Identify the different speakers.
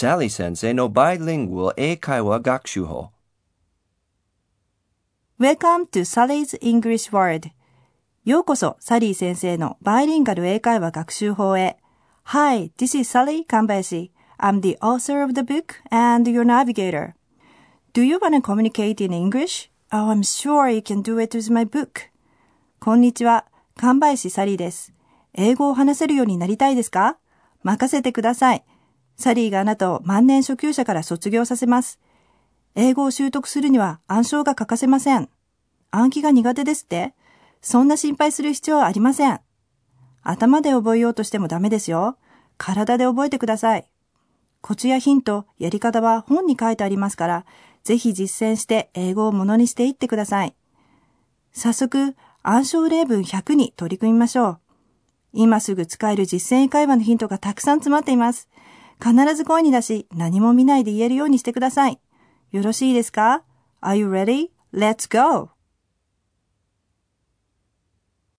Speaker 1: Sally 先生のバイリングル英会話学習法
Speaker 2: Welcome to Sally's English World. ようこそ、サリー先生のバイリンガル英会話学習法へ。Hi, this is Sally Kambayashi. I'm the author of the book and your navigator. Do you want to communicate in English? Oh, I'm sure you can do it with my book. こんにちは、神林サリーです。英語を話せるようになりたいですか任せてください。サリーがあなたを万年初級者から卒業させます。英語を習得するには暗唱が欠かせません。暗記が苦手ですってそんな心配する必要はありません。頭で覚えようとしてもダメですよ。体で覚えてください。コツやヒント、やり方は本に書いてありますから、ぜひ実践して英語をものにしていってください。早速、暗唱例文100に取り組みましょう。今すぐ使える実践会話のヒントがたくさん詰まっています。必ず声に出し、何も見ないで言えるようにしてください。よろしいですか ?Are you ready? Let's go!